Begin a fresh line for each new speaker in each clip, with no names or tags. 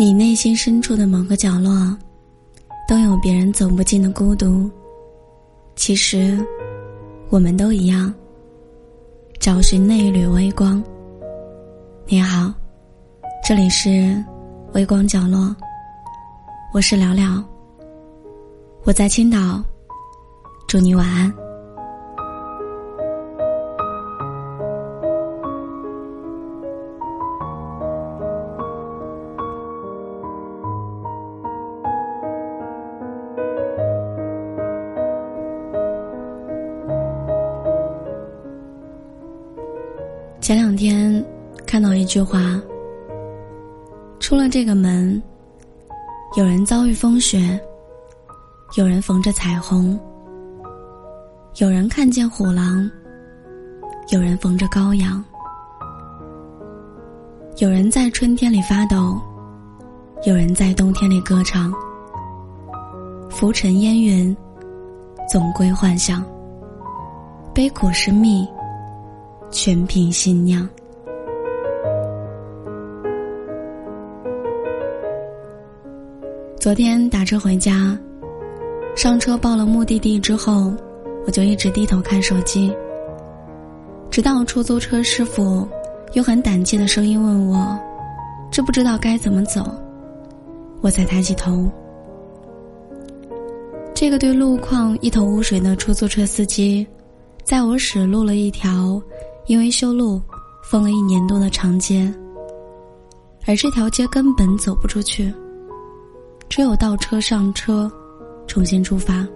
你内心深处的某个角落，都有别人走不进的孤独。其实，我们都一样。找寻那一缕微光。你好，这里是微光角落，我是聊聊。我在青岛，祝你晚安。前两天看到一句话：“出了这个门，有人遭遇风雪，有人逢着彩虹，有人看见虎狼，有人逢着羔羊，有人在春天里发抖，有人在冬天里歌唱。浮尘烟云，总归幻想，悲苦是蜜。”全凭心酿。昨天打车回家，上车报了目的地之后，我就一直低头看手机。直到出租车师傅用很胆怯的声音问我：“知不知道该怎么走？”我才抬起头。这个对路况一头雾水的出租车司机，在我驶入了一条。因为修路，封了一年多的长街，而这条街根本走不出去，只有倒车上车，重新出发。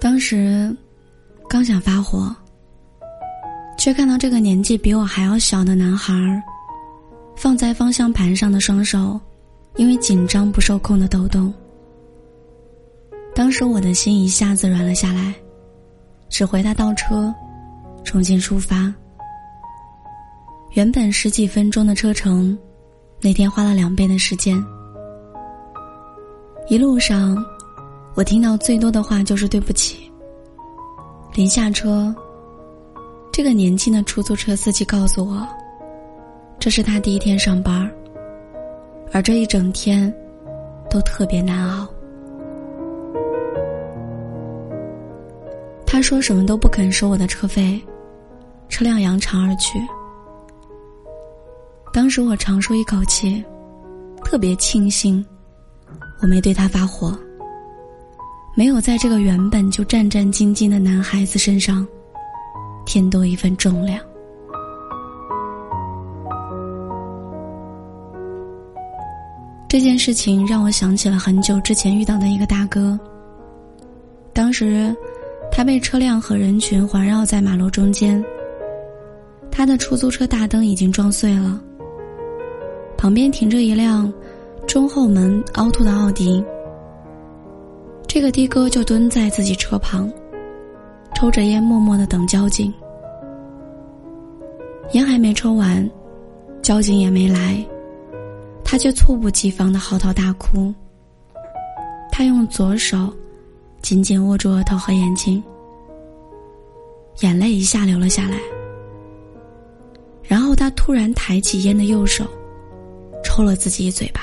当时刚想发火，却看到这个年纪比我还要小的男孩儿。放在方向盘上的双手，因为紧张不受控的抖动。当时我的心一下子软了下来，指挥他倒车，重新出发。原本十几分钟的车程，那天花了两倍的时间。一路上，我听到最多的话就是对不起。临下车，这个年轻的出租车司机告诉我。这是他第一天上班而这一整天都特别难熬。他说什么都不肯收我的车费，车辆扬长而去。当时我长舒一口气，特别庆幸我没对他发火，没有在这个原本就战战兢兢的男孩子身上添多一份重量。这件事情让我想起了很久之前遇到的一个大哥。当时，他被车辆和人群环绕在马路中间。他的出租车大灯已经撞碎了。旁边停着一辆中后门凹凸的奥迪。这个的哥就蹲在自己车旁，抽着烟，默默的等交警。烟还没抽完，交警也没来。他却猝不及防的嚎啕大哭。他用左手紧紧握住额头和眼睛，眼泪一下流了下来。然后他突然抬起烟的右手，抽了自己一嘴巴。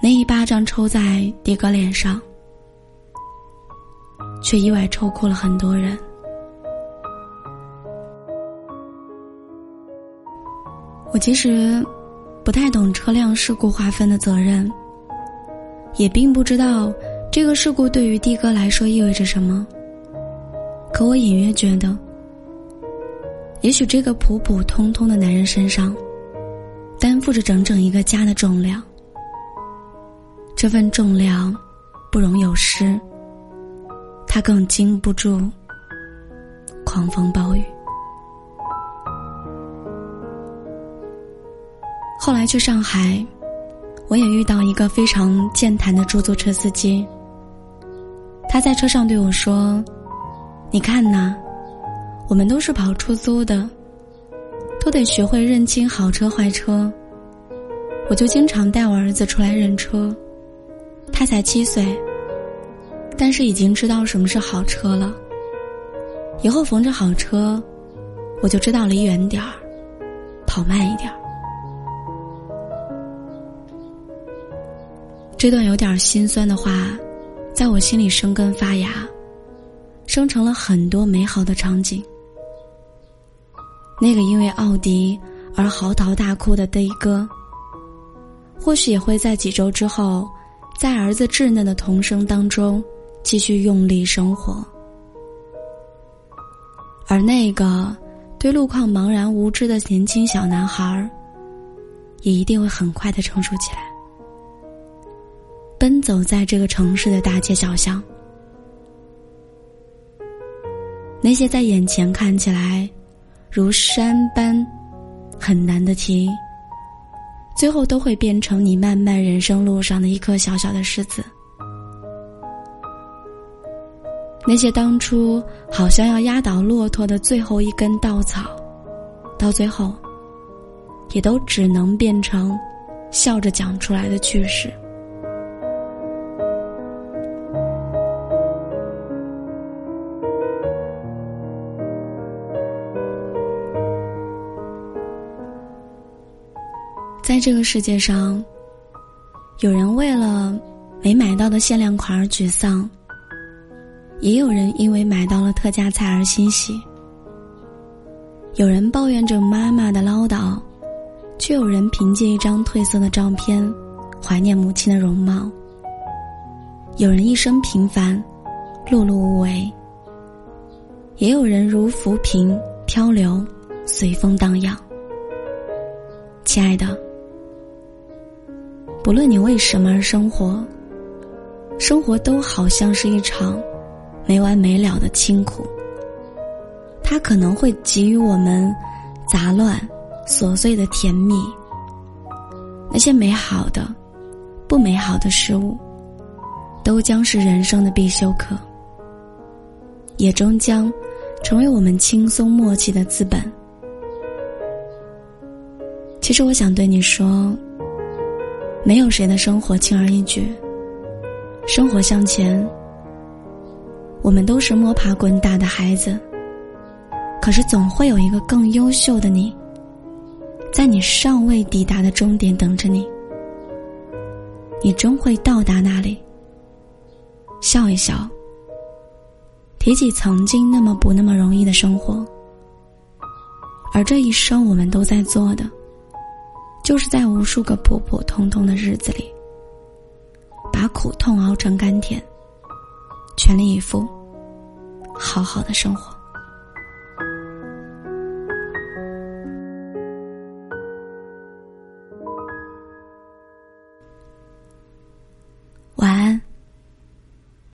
那一巴掌抽在迪哥脸上，却意外抽哭了很多人。我其实不太懂车辆事故划分的责任，也并不知道这个事故对于的哥来说意味着什么。可我隐约觉得，也许这个普普通通的男人身上，担负着整整一个家的重量。这份重量不容有失，他更经不住狂风暴雨。后来去上海，我也遇到一个非常健谈的出租车司机。他在车上对我说：“你看呐，我们都是跑出租的，都得学会认清好车坏车。我就经常带我儿子出来认车。他才七岁，但是已经知道什么是好车了。以后逢着好车，我就知道离远点儿，跑慢一点儿。这段有点心酸的话，在我心里生根发芽，生成了很多美好的场景。那个因为奥迪而嚎啕大哭的的哥，或许也会在几周之后。在儿子稚嫩的童声当中，继续用力生活，而那个对路况茫然无知的年轻小男孩也一定会很快的成熟起来，奔走在这个城市的大街小巷，那些在眼前看起来如山般很难的题。最后都会变成你漫漫人生路上的一颗小小的石子。那些当初好像要压倒骆驼的最后一根稻草，到最后，也都只能变成笑着讲出来的趣事。在这个世界上，有人为了没买到的限量款而沮丧，也有人因为买到了特价菜而欣喜。有人抱怨着妈妈的唠叨，却有人凭借一张褪色的照片怀念母亲的容貌。有人一生平凡，碌碌无为，也有人如浮萍漂流，随风荡漾。亲爱的。不论你为什么而生活，生活都好像是一场没完没了的清苦。它可能会给予我们杂乱、琐碎的甜蜜，那些美好的、不美好的事物，都将是人生的必修课，也终将成为我们轻松默契的资本。其实，我想对你说。没有谁的生活轻而易举。生活向前，我们都是摸爬滚打的孩子。可是总会有一个更优秀的你，在你尚未抵达的终点等着你。你终会到达那里。笑一笑，提起曾经那么不那么容易的生活，而这一生我们都在做的。就是在无数个普普通通的日子里，把苦痛熬成甘甜，全力以赴，好好的生活。